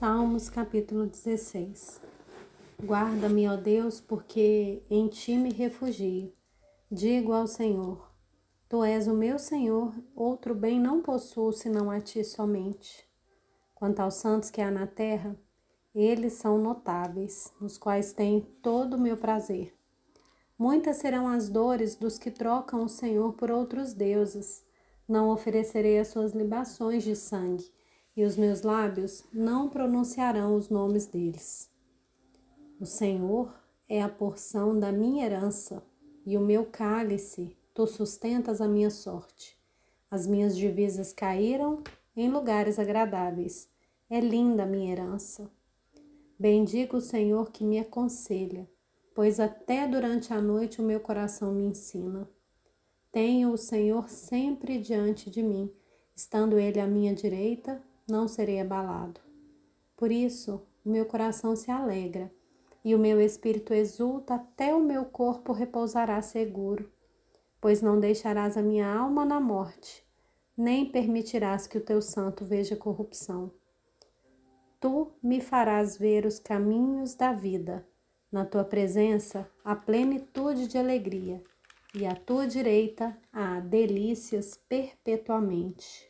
Salmos capítulo 16 Guarda-me, ó Deus, porque em ti me refugio. Digo ao Senhor: Tu és o meu Senhor, outro bem não possuo senão a ti somente. Quanto aos santos que há na terra, eles são notáveis, nos quais tem todo o meu prazer. Muitas serão as dores dos que trocam o Senhor por outros deuses. Não oferecerei as suas libações de sangue e os meus lábios não pronunciarão os nomes deles. O Senhor é a porção da minha herança e o meu cálice, tu sustentas a minha sorte. As minhas divisas caíram em lugares agradáveis. É linda a minha herança. Bendigo o Senhor que me aconselha, pois até durante a noite o meu coração me ensina. Tenho o Senhor sempre diante de mim, estando Ele à minha direita, não serei abalado. Por isso, o meu coração se alegra e o meu espírito exulta, até o meu corpo repousará seguro, pois não deixarás a minha alma na morte, nem permitirás que o teu santo veja corrupção. Tu me farás ver os caminhos da vida, na tua presença a plenitude de alegria, e à tua direita há delícias perpetuamente.